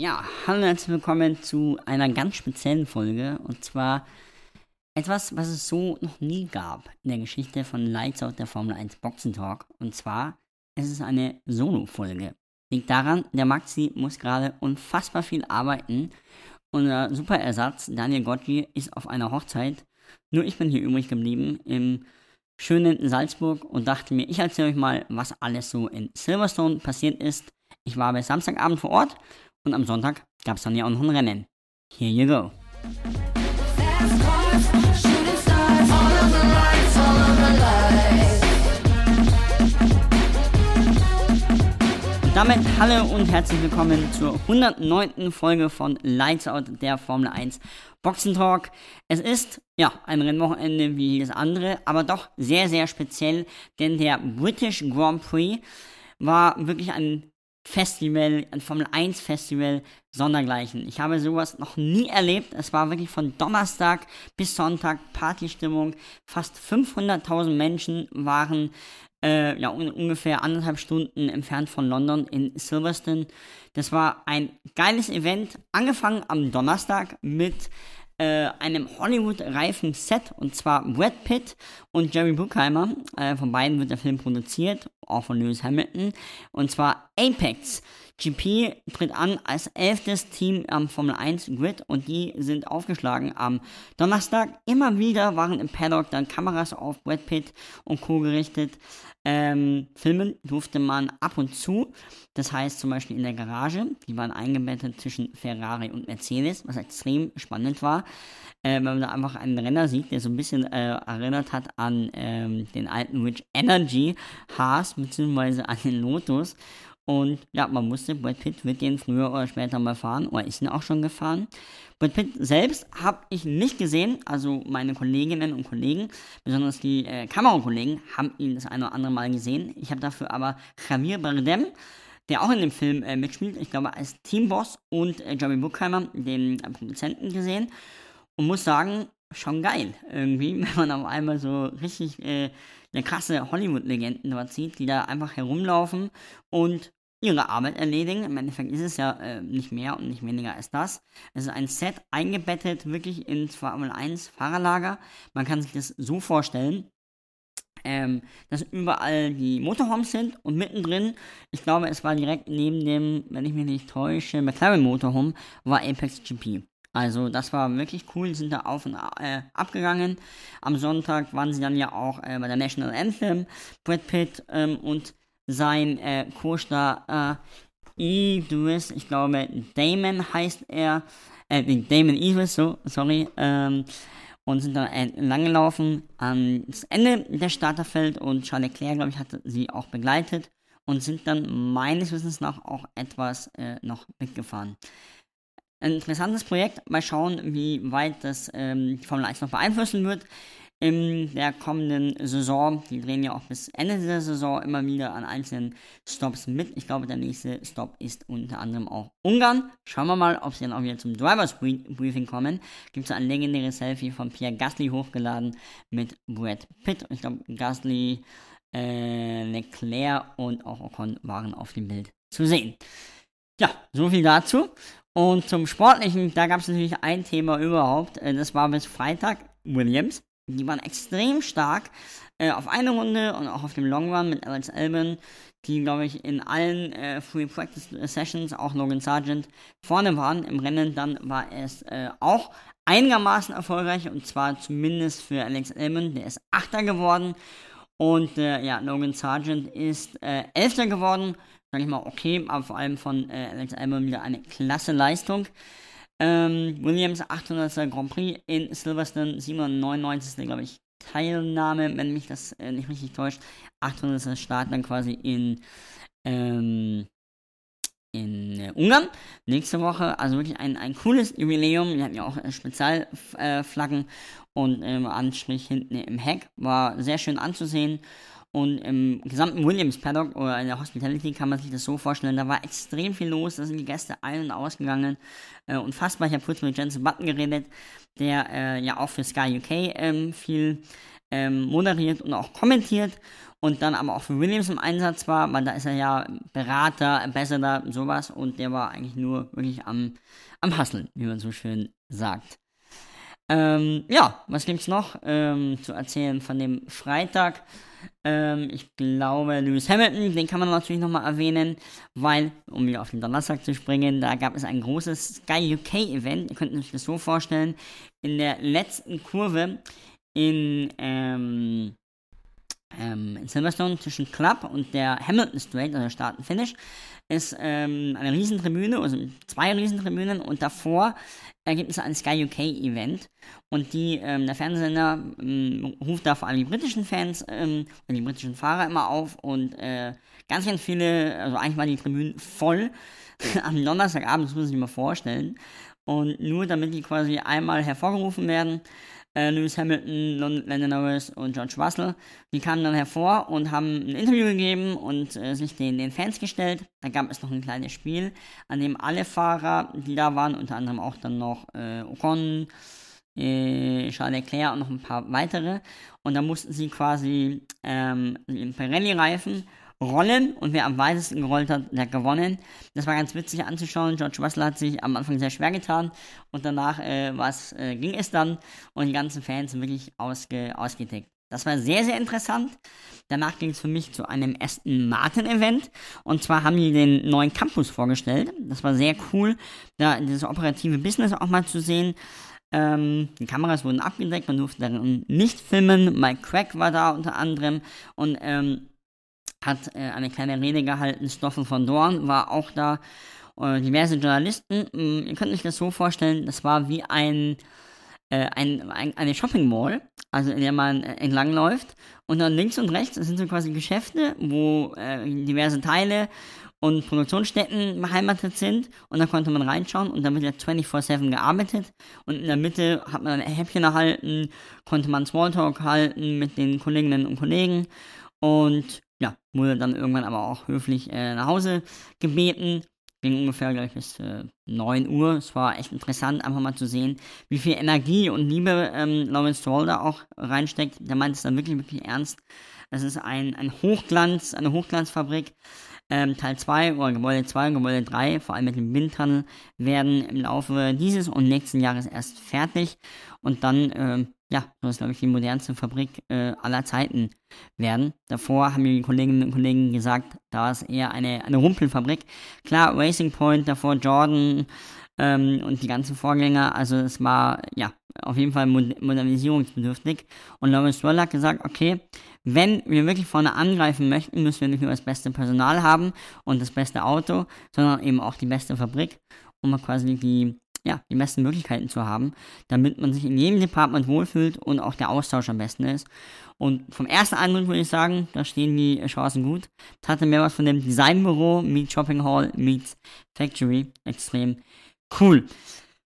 Ja, hallo und herzlich willkommen zu einer ganz speziellen Folge und zwar etwas, was es so noch nie gab in der Geschichte von Lights Out der Formel 1 Boxen Talk und zwar es ist eine Solo-Folge. Liegt daran, der Maxi muss gerade unfassbar viel arbeiten. Unser super Ersatz, Daniel Gotti, ist auf einer Hochzeit. Nur ich bin hier übrig geblieben im schönen Salzburg und dachte mir, ich erzähle euch mal, was alles so in Silverstone passiert ist. Ich war bis Samstagabend vor Ort und am Sonntag gab es dann ja auch noch ein Rennen. Here you go. Damit hallo und herzlich willkommen zur 109. Folge von Lights Out, der Formel 1 Boxentalk. Es ist, ja, ein Rennwochenende wie jedes andere, aber doch sehr, sehr speziell, denn der British Grand Prix war wirklich ein Festival, ein Formel 1 Festival sondergleichen. Ich habe sowas noch nie erlebt. Es war wirklich von Donnerstag bis Sonntag Partystimmung. Fast 500.000 Menschen waren äh, ja, un ungefähr anderthalb Stunden entfernt von London in Silverstone. Das war ein geiles Event, angefangen am Donnerstag mit äh, einem Hollywood-reifen Set und zwar Brad Pitt und Jerry Bruckheimer. Äh, von beiden wird der Film produziert, auch von Lewis Hamilton. Und zwar Apex. GP tritt an als elftes Team am Formel 1 Grid und die sind aufgeschlagen am Donnerstag. Immer wieder waren im Paddock dann Kameras auf Brad Pitt und Co. gerichtet. Ähm, filmen durfte man ab und zu. Das heißt zum Beispiel in der Garage. Die waren eingebettet zwischen Ferrari und Mercedes, was extrem spannend war. Äh, wenn man da einfach einen Renner sieht, der so ein bisschen äh, erinnert hat an ähm, den alten Rich Energy Haas, beziehungsweise an den Lotus. Und ja, man wusste, Brad Pitt wird den früher oder später mal fahren, oder ist ihn auch schon gefahren. Brad Pitt selbst habe ich nicht gesehen, also meine Kolleginnen und Kollegen, besonders die äh, Kamerakollegen, haben ihn das eine oder andere Mal gesehen. Ich habe dafür aber Javier Bardem, der auch in dem Film äh, mitspielt, ich glaube als Teamboss und äh, Johnny Buckheimer, den äh, Produzenten, gesehen. Und muss sagen, schon geil irgendwie, wenn man auf einmal so richtig äh, eine krasse Hollywood-Legenden dort sieht, die da einfach herumlaufen und ihre Arbeit erledigen. Im Endeffekt ist es ja äh, nicht mehr und nicht weniger als das. Es ist ein Set eingebettet wirklich ins Formel 1 Fahrerlager. Man kann sich das so vorstellen, ähm, dass überall die Motorhomes sind und mittendrin, ich glaube, es war direkt neben dem, wenn ich mich nicht täusche, McLaren Motorhome, war Apex GP. Also das war wirklich cool, sind da auf und äh, abgegangen. Am Sonntag waren sie dann ja auch äh, bei der National Anthem, Brad Pitt ähm, und sein äh, Co-Star äh, Idris, ich glaube Damon heißt er, äh, Damon Idris, so, sorry, ähm, und sind dann entlang gelaufen ans Ende der Starterfeld und Charles Leclerc, glaube ich, hatte sie auch begleitet und sind dann meines Wissens nach auch etwas äh, noch mitgefahren. Ein interessantes Projekt. Mal schauen, wie weit das ähm, die Formel 1 noch beeinflussen wird in der kommenden Saison. Die drehen ja auch bis Ende der Saison immer wieder an einzelnen Stops mit. Ich glaube, der nächste Stop ist unter anderem auch Ungarn. Schauen wir mal, ob sie dann auch wieder zum Drivers Briefing kommen. Gibt es ein legendäres Selfie von Pierre Gasly hochgeladen mit Brad Pitt. Ich glaube, Gasly, äh, Leclerc und auch Ocon waren auf dem Bild zu sehen. Ja, so viel dazu. Und zum Sportlichen, da gab es natürlich ein Thema überhaupt. Äh, das war bis Freitag Williams. Die waren extrem stark äh, auf eine Runde und auch auf dem Long Run mit Alex Albon, die, glaube ich, in allen äh, Free Practice Sessions, auch Logan Sargent, vorne waren im Rennen. Dann war es äh, auch einigermaßen erfolgreich und zwar zumindest für Alex Albon, der ist Achter geworden. Und äh, ja, Logan Sargent ist äh, Elfter geworden. Sag ich mal, okay, aber vor allem von äh, Alex Albon wieder eine klasse Leistung. Ähm, Williams 800. Grand Prix in Silverstone, 799. glaube ich, Teilnahme, wenn mich das äh, nicht richtig täuscht. 800. Start dann quasi in, ähm, in äh, Ungarn. Nächste Woche, also wirklich ein, ein cooles Jubiläum. Wir hatten ja auch äh, Spezialflaggen und ähm, Anstrich hinten im Heck. War sehr schön anzusehen. Und im gesamten Williams Paddock oder in der Hospitality kann man sich das so vorstellen, da war extrem viel los, da sind die Gäste ein- und ausgegangen. Äh, unfassbar, ich habe kurz mit Jensen Button geredet, der äh, ja auch für Sky UK ähm, viel ähm, moderiert und auch kommentiert und dann aber auch für Williams im Einsatz war, weil da ist er ja Berater, Ambassador, sowas und der war eigentlich nur wirklich am, am Hasseln, wie man so schön sagt. Ähm, ja, was gibt's noch ähm, zu erzählen von dem Freitag? Ähm, ich glaube, Lewis Hamilton, den kann man natürlich nochmal erwähnen, weil, um wieder auf den Donnerstag zu springen, da gab es ein großes Sky UK Event. Ihr könnt euch das so vorstellen, in der letzten Kurve in, ähm, ähm, in Silverstone zwischen Club und der Hamilton Straight, also Start und Finish, ist ähm, eine Riesentribüne, also zwei Riesentribünen und davor äh, gibt es ein Sky UK Event. Und die, ähm, der Fernsehsender ähm, ruft da vor allem die britischen Fans ähm, und die britischen Fahrer immer auf und äh, ganz, ganz viele, also eigentlich waren die Tribünen voll am Donnerstagabend, das muss ich mir vorstellen. Und nur damit die quasi einmal hervorgerufen werden, äh, Lewis Hamilton, Landon Norris und George Russell. Die kamen dann hervor und haben ein Interview gegeben und äh, sich den, den Fans gestellt. Da gab es noch ein kleines Spiel, an dem alle Fahrer, die da waren, unter anderem auch dann noch äh, Ocon, äh, Charles Leclerc und noch ein paar weitere. Und da mussten sie quasi ähm, Pirelli-Reifen rollen und wer am weitesten gerollt hat, der hat gewonnen. Das war ganz witzig anzuschauen. George Russell hat sich am Anfang sehr schwer getan und danach äh, was, äh, ging es dann und die ganzen Fans sind wirklich ausge ausgedeckt. Das war sehr, sehr interessant. Danach ging es für mich zu einem Aston Martin Event. Und zwar haben die den neuen Campus vorgestellt. Das war sehr cool, da dieses operative Business auch mal zu sehen. Ähm, die Kameras wurden abgedeckt, man durfte darin nicht filmen. Mike Craig war da unter anderem. Und ähm, hat äh, eine kleine Rede gehalten. Stoffel von Dorn war auch da. Äh, diverse Journalisten. Ähm, ihr könnt euch das so vorstellen, das war wie ein, äh, ein, ein, eine Shopping Mall, also in der man äh, entlang läuft. Und dann links und rechts sind so quasi Geschäfte, wo äh, diverse Teile und Produktionsstätten beheimatet sind und da konnte man reinschauen und wird ja 24-7 gearbeitet und in der Mitte hat man ein Häppchen erhalten, konnte man Smalltalk halten mit den Kolleginnen und Kollegen und ja, wurde dann irgendwann aber auch höflich äh, nach Hause gebeten. Ging ungefähr gleich bis äh, 9 Uhr. Es war echt interessant, einfach mal zu sehen, wie viel Energie und Liebe ähm, Lawrence Stroll da auch reinsteckt. Der meint es dann wirklich, wirklich ernst. Es ist ein, ein Hochglanz, eine Hochglanzfabrik. Ähm, Teil 2 oder Gebäude 2 und Gebäude 3, vor allem mit dem Windtunnel, werden im Laufe dieses und nächsten Jahres erst fertig. Und dann ähm, ja, soll es, glaube ich, die modernste Fabrik äh, aller Zeiten werden. Davor haben die Kolleginnen und Kollegen gesagt, da war es eher eine, eine Rumpelfabrik. Klar, Racing Point, davor Jordan ähm, und die ganzen Vorgänger, also es war, ja, auf jeden Fall modernisierungsbedürftig. Und Lawrence Stroll hat gesagt, okay, wenn wir wirklich vorne angreifen möchten, müssen wir nicht nur das beste Personal haben und das beste Auto, sondern eben auch die beste Fabrik, um quasi die ja, die besten Möglichkeiten zu haben, damit man sich in jedem Department wohlfühlt und auch der Austausch am besten ist. Und vom ersten Eindruck würde ich sagen, da stehen die Chancen gut. Es hatte mehr was von dem Designbüro, Meet Shopping Hall, Meets Factory. Extrem cool.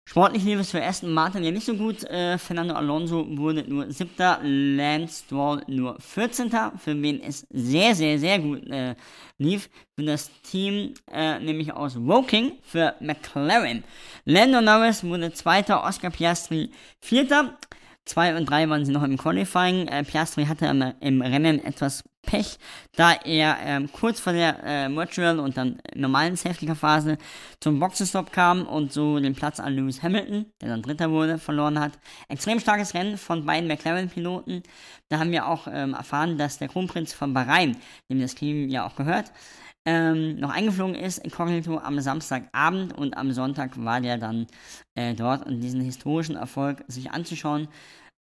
Sportlich lief es für Aston Martin ja nicht so gut. Äh, Fernando Alonso wurde nur siebter, Lance Stroll nur 14. Für wen es sehr, sehr, sehr gut äh, lief. Für das Team, äh, nämlich aus Woking, für McLaren. Lando Norris wurde zweiter, Oscar Piastri vierter. 2 und 3 waren sie noch im Qualifying. Äh, Piastri hatte im, Rennen etwas Pech, da er ähm, kurz vor der äh, Virtual und dann normalen Safety-Phase zum Boxenstopp kam und so den Platz an Lewis Hamilton, der dann Dritter wurde, verloren hat. Extrem starkes Rennen von beiden McLaren-Piloten. Da haben wir auch ähm, erfahren, dass der Kronprinz von Bahrain, dem das Team ja auch gehört, ähm, noch eingeflogen ist, inkognito am Samstagabend und am Sonntag war der dann äh, dort und diesen historischen Erfolg sich anzuschauen.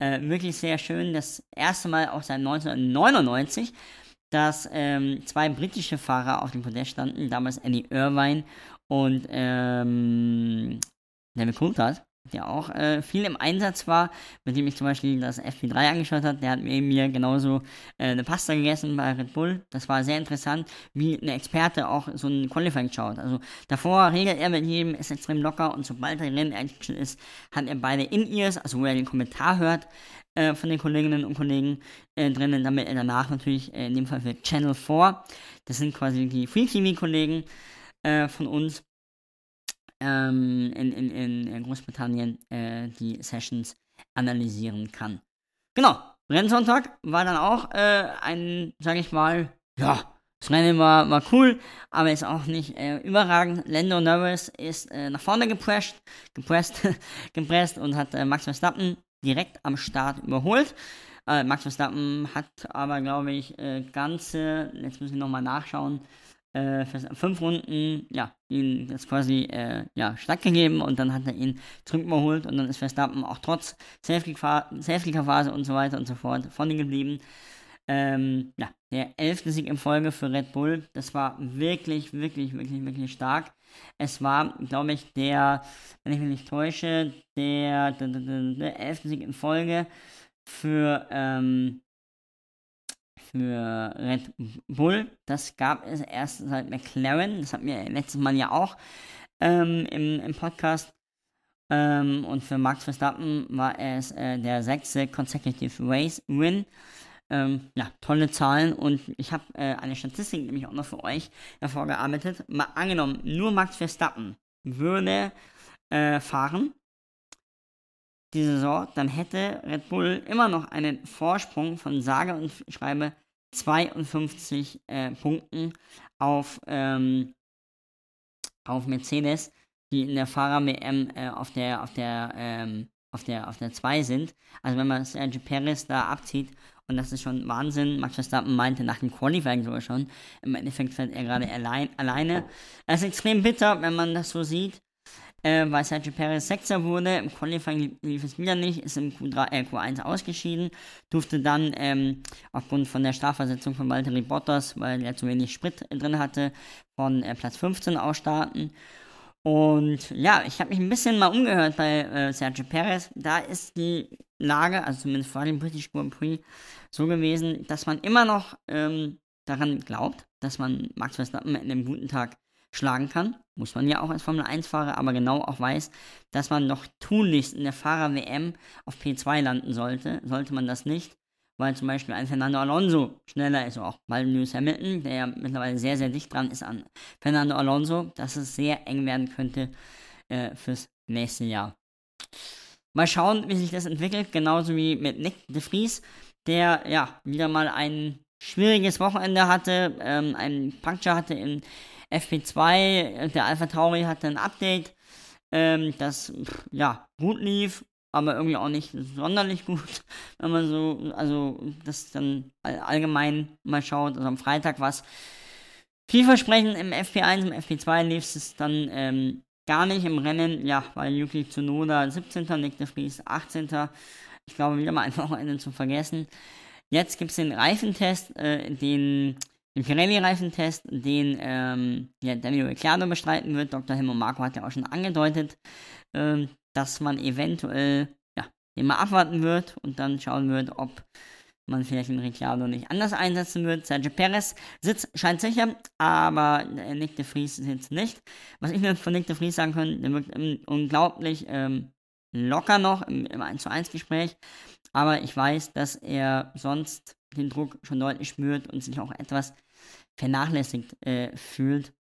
Äh, wirklich sehr schön. Das erste Mal auch seit 1999, dass ähm, zwei britische Fahrer auf dem Podest standen, damals Eddie Irvine und ähm, David Coulthard der auch äh, viel im Einsatz war, mit dem ich zum Beispiel das FP3 angeschaut habe. Der hat mir, mir genauso äh, eine Pasta gegessen bei Red Bull. Das war sehr interessant, wie ein Experte auch so ein Qualifying schaut. Also davor regelt er mit jedem, ist extrem locker und sobald er Rennen-Action ist, hat er beide In-Ears, also wo er den Kommentar hört, äh, von den Kolleginnen und Kollegen äh, drinnen, damit er danach natürlich äh, in dem Fall für Channel 4, das sind quasi die Free TV-Kollegen äh, von uns, ähm, in, in, in Großbritannien äh, die Sessions analysieren kann. Genau, Rennsonntag war dann auch äh, ein, sag ich mal, ja, das Rennen war, war cool, aber ist auch nicht äh, überragend. Lando Norris ist äh, nach vorne gepresst, gepresst, gepresst und hat äh, Max Verstappen direkt am Start überholt. Äh, Max Verstappen hat aber, glaube ich, äh, ganze, jetzt müssen wir nochmal nachschauen, äh, fünf Runden, ja, ihn das quasi, äh, ja, stattgegeben und dann hat er ihn zurück überholt und dann ist Verstappen auch trotz Safety-Car-Phase und so weiter und so fort vorne geblieben. Ähm, ja, der elfte Sieg in Folge für Red Bull. Das war wirklich, wirklich, wirklich, wirklich stark. Es war, glaube ich, der, wenn ich mich nicht täusche, der, der, der, der elfte Sieg in Folge für, ähm, für Red Bull. Das gab es erst seit McLaren. Das hatten wir letztes Mal ja auch ähm, im, im Podcast. Ähm, und für Max Verstappen war es äh, der sechste Consecutive Race Win. Ähm, ja, tolle Zahlen und ich habe äh, eine Statistik nämlich auch noch für euch hervorgearbeitet. Mal angenommen, nur Max Verstappen würde äh, fahren die Saison, dann hätte Red Bull immer noch einen Vorsprung von sage und schreibe 52 äh, Punkten auf, ähm, auf Mercedes, die in der Fahrer-WM äh, auf der auf der ähm, auf der auf der 2 sind. Also wenn man Sergio Perez da abzieht und das ist schon Wahnsinn. Max Verstappen meinte nach dem Qualifying sogar schon. Im Endeffekt fährt er gerade allein, alleine. Es ist extrem bitter, wenn man das so sieht. Äh, weil Sergio Perez Sechster wurde. Im Qualifying lief es wieder nicht, ist im Q3, äh, Q1 ausgeschieden. Durfte dann ähm, aufgrund von der Strafversetzung von Valtteri Bottas, weil er zu wenig Sprit drin hatte, von äh, Platz 15 ausstarten. Und ja, ich habe mich ein bisschen mal umgehört bei äh, Sergio Perez. Da ist die Lage, also zumindest vor dem British Grand Prix, so gewesen, dass man immer noch ähm, daran glaubt, dass man Max Verstappen in einem guten Tag schlagen kann. Muss man ja auch als Formel 1-Fahrer, aber genau auch weiß, dass man noch tunlichst in der Fahrer-WM auf P2 landen sollte. Sollte man das nicht, weil zum Beispiel ein Fernando Alonso schneller ist, auch mal Lewis Hamilton, der ja mittlerweile sehr, sehr dicht dran ist an Fernando Alonso, dass es sehr eng werden könnte äh, fürs nächste Jahr. Mal schauen, wie sich das entwickelt, genauso wie mit Nick de Vries, der ja wieder mal ein schwieriges Wochenende hatte, ähm, einen Puncture hatte in FP2, der Alpha Tauri hatte ein Update, ähm, das ja gut lief, aber irgendwie auch nicht sonderlich gut, wenn man so, also das dann allgemein mal schaut. Also am Freitag war es vielversprechend im FP1, im FP2 lief es dann ähm, gar nicht im Rennen, ja, weil Yuki Tsunoda 17. Nick de Vries 18. Ich glaube, wieder mal ein Wochenende zu vergessen. Jetzt gibt es den Reifentest, äh, den, den Pirelli-Reifentest, den ähm, ja, Daniel Ricciardo bestreiten wird. Dr. Helmut Marco hat ja auch schon angedeutet, ähm, dass man eventuell ja, den mal abwarten wird und dann schauen wird, ob man vielleicht den Ricciardo nicht anders einsetzen wird. Sergio Perez sitzt, scheint sicher, aber Nick de Vries sitzt nicht. Was ich mir von Nick de Vries sagen kann, der wirkt unglaublich ähm, locker noch im, im 1 zu 1 Gespräch, aber ich weiß, dass er sonst den Druck schon deutlich spürt und sich auch etwas vernachlässigt äh, fühlt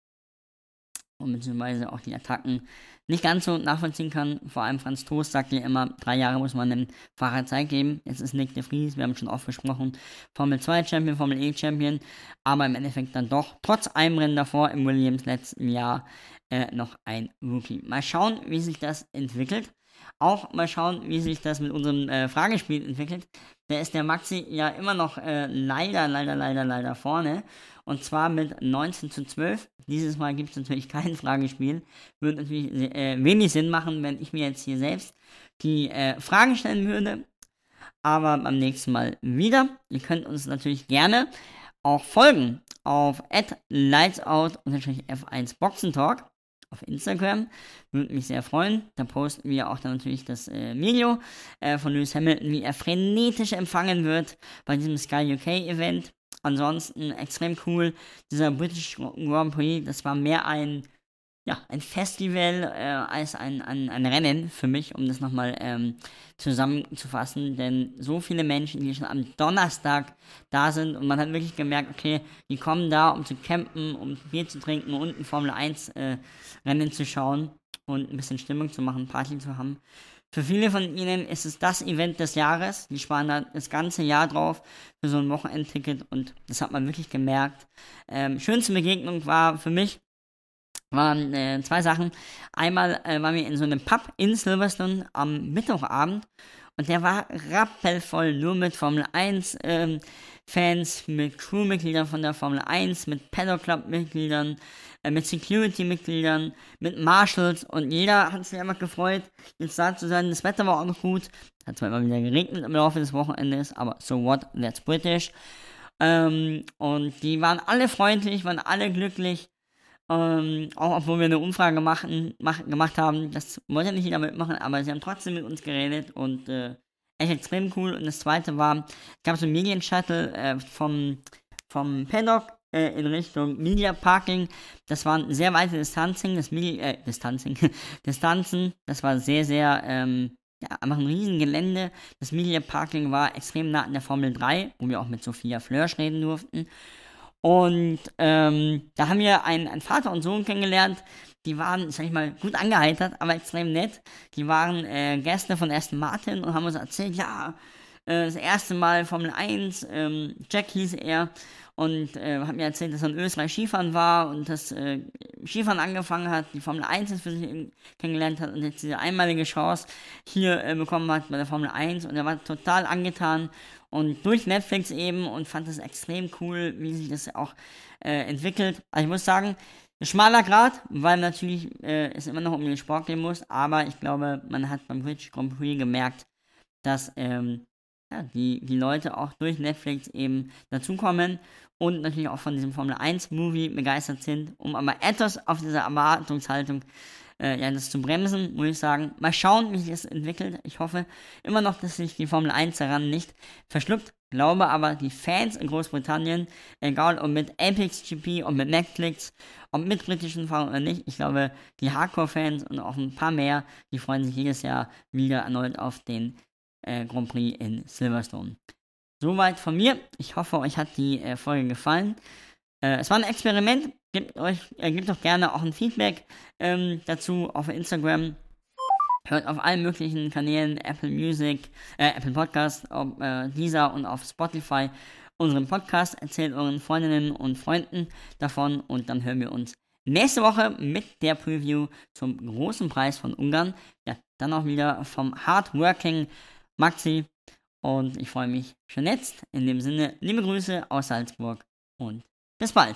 und beziehungsweise auch die Attacken nicht ganz so nachvollziehen kann. Vor allem Franz Toast sagt ja immer, drei Jahre muss man dem Fahrer Zeit geben. Jetzt ist Nick de Vries, wir haben schon oft besprochen, Formel 2 Champion, Formel E Champion, aber im Endeffekt dann doch, trotz einem Rennen davor im Williams letzten Jahr, äh, noch ein Rookie. Mal schauen, wie sich das entwickelt. Auch mal schauen, wie sich das mit unserem äh, Fragespiel entwickelt. Da ist der Maxi ja immer noch äh, leider, leider, leider, leider vorne. Und zwar mit 19 zu 12. Dieses Mal gibt es natürlich kein Fragespiel. Würde natürlich äh, wenig Sinn machen, wenn ich mir jetzt hier selbst die äh, Fragen stellen würde. Aber beim nächsten Mal wieder. Ihr könnt uns natürlich gerne auch folgen auf lightsout f1 boxentalk auf Instagram. Würde mich sehr freuen. Da posten wir auch dann natürlich das äh, Video äh, von Lewis Hamilton, wie er frenetisch empfangen wird bei diesem Sky UK Event. Ansonsten extrem cool. Dieser British Grand Prix, das war mehr ein, ja, ein Festival äh, als ein, ein, ein Rennen für mich, um das nochmal ähm, zusammenzufassen. Denn so viele Menschen, die schon am Donnerstag da sind und man hat wirklich gemerkt, okay, die kommen da, um zu campen, um Bier zu trinken und ein Formel 1 äh, Rennen zu schauen und ein bisschen Stimmung zu machen, Party zu haben. Für viele von ihnen ist es das Event des Jahres. Die sparen da das ganze Jahr drauf für so ein Wochenendticket und das hat man wirklich gemerkt. Ähm, schönste Begegnung war für mich waren äh, zwei Sachen. Einmal äh, waren wir in so einem Pub in Silverstone am Mittwochabend und der war rappelvoll, nur mit Formel 1 ähm, Fans, mit Crewmitgliedern von der Formel 1, mit Paddock Club Mitgliedern, äh, mit Security Mitgliedern, mit Marshals und jeder hat sich einfach gefreut, jetzt da zu sein. Das Wetter war auch noch gut. Hat zwar immer wieder geregnet im Laufe des Wochenendes, aber so what, that's British. Ähm, und die waren alle freundlich, waren alle glücklich. Ähm, auch obwohl wir eine Umfrage machen, mach, gemacht haben, das wollte nicht jeder mitmachen, aber sie haben trotzdem mit uns geredet und äh, echt extrem cool. Und das zweite war, es gab so ein Medienshuttle äh, vom, vom Paddock äh, in Richtung Media Parking. Das waren sehr weite Distanzen, das Media, äh, Distanzen, Distanzen, das war sehr, sehr, ähm, ja, einfach ein riesen Gelände. Das Media Parking war extrem nah an der Formel 3, wo wir auch mit Sophia Flörsch reden durften. Und ähm, da haben wir einen, einen Vater und Sohn kennengelernt. Die waren, sag ich mal, gut angeheitert, aber extrem nett. Die waren äh, Gäste von Aston Martin und haben uns erzählt, ja, äh, das erste Mal Formel 1, ähm, Jack hieß er, und äh, hat mir erzählt, dass er in Österreich Skifahren war und das äh, Skifahren angefangen hat, die Formel 1 für sich kennengelernt hat und jetzt diese einmalige Chance hier äh, bekommen hat bei der Formel 1 und er war total angetan und durch Netflix eben und fand das extrem cool, wie sich das auch äh, entwickelt. Also ich muss sagen, ein schmaler Grad, weil natürlich äh, es immer noch um den Sport gehen muss, aber ich glaube, man hat beim British Grand Prix gemerkt, dass ähm, ja, die, die Leute auch durch Netflix eben dazukommen und natürlich auch von diesem Formel 1 Movie begeistert sind, um aber etwas auf diese Erwartungshaltung äh, ja, das zu bremsen, muss ich sagen. Mal schauen, wie sich das entwickelt. Ich hoffe immer noch, dass sich die Formel 1 daran nicht verschluckt. Glaube aber, die Fans in Großbritannien, egal ob mit Apex GP und mit Netflix, ob mit britischen Fahrern oder nicht, ich glaube, die Hardcore-Fans und auch ein paar mehr, die freuen sich jedes Jahr wieder erneut auf den äh, Grand Prix in Silverstone. Soweit von mir. Ich hoffe, euch hat die äh, Folge gefallen. Äh, es war ein Experiment. Gebt, euch, äh, gebt doch gerne auch ein Feedback ähm, dazu auf Instagram. Hört auf allen möglichen Kanälen, Apple Music, äh, Apple Podcast, auf äh, dieser und auf Spotify unseren Podcast. Erzählt euren Freundinnen und Freunden davon und dann hören wir uns nächste Woche mit der Preview zum großen Preis von Ungarn. Ja, dann auch wieder vom Hardworking Maxi. Und ich freue mich schon jetzt. In dem Sinne, liebe Grüße aus Salzburg und bis bald.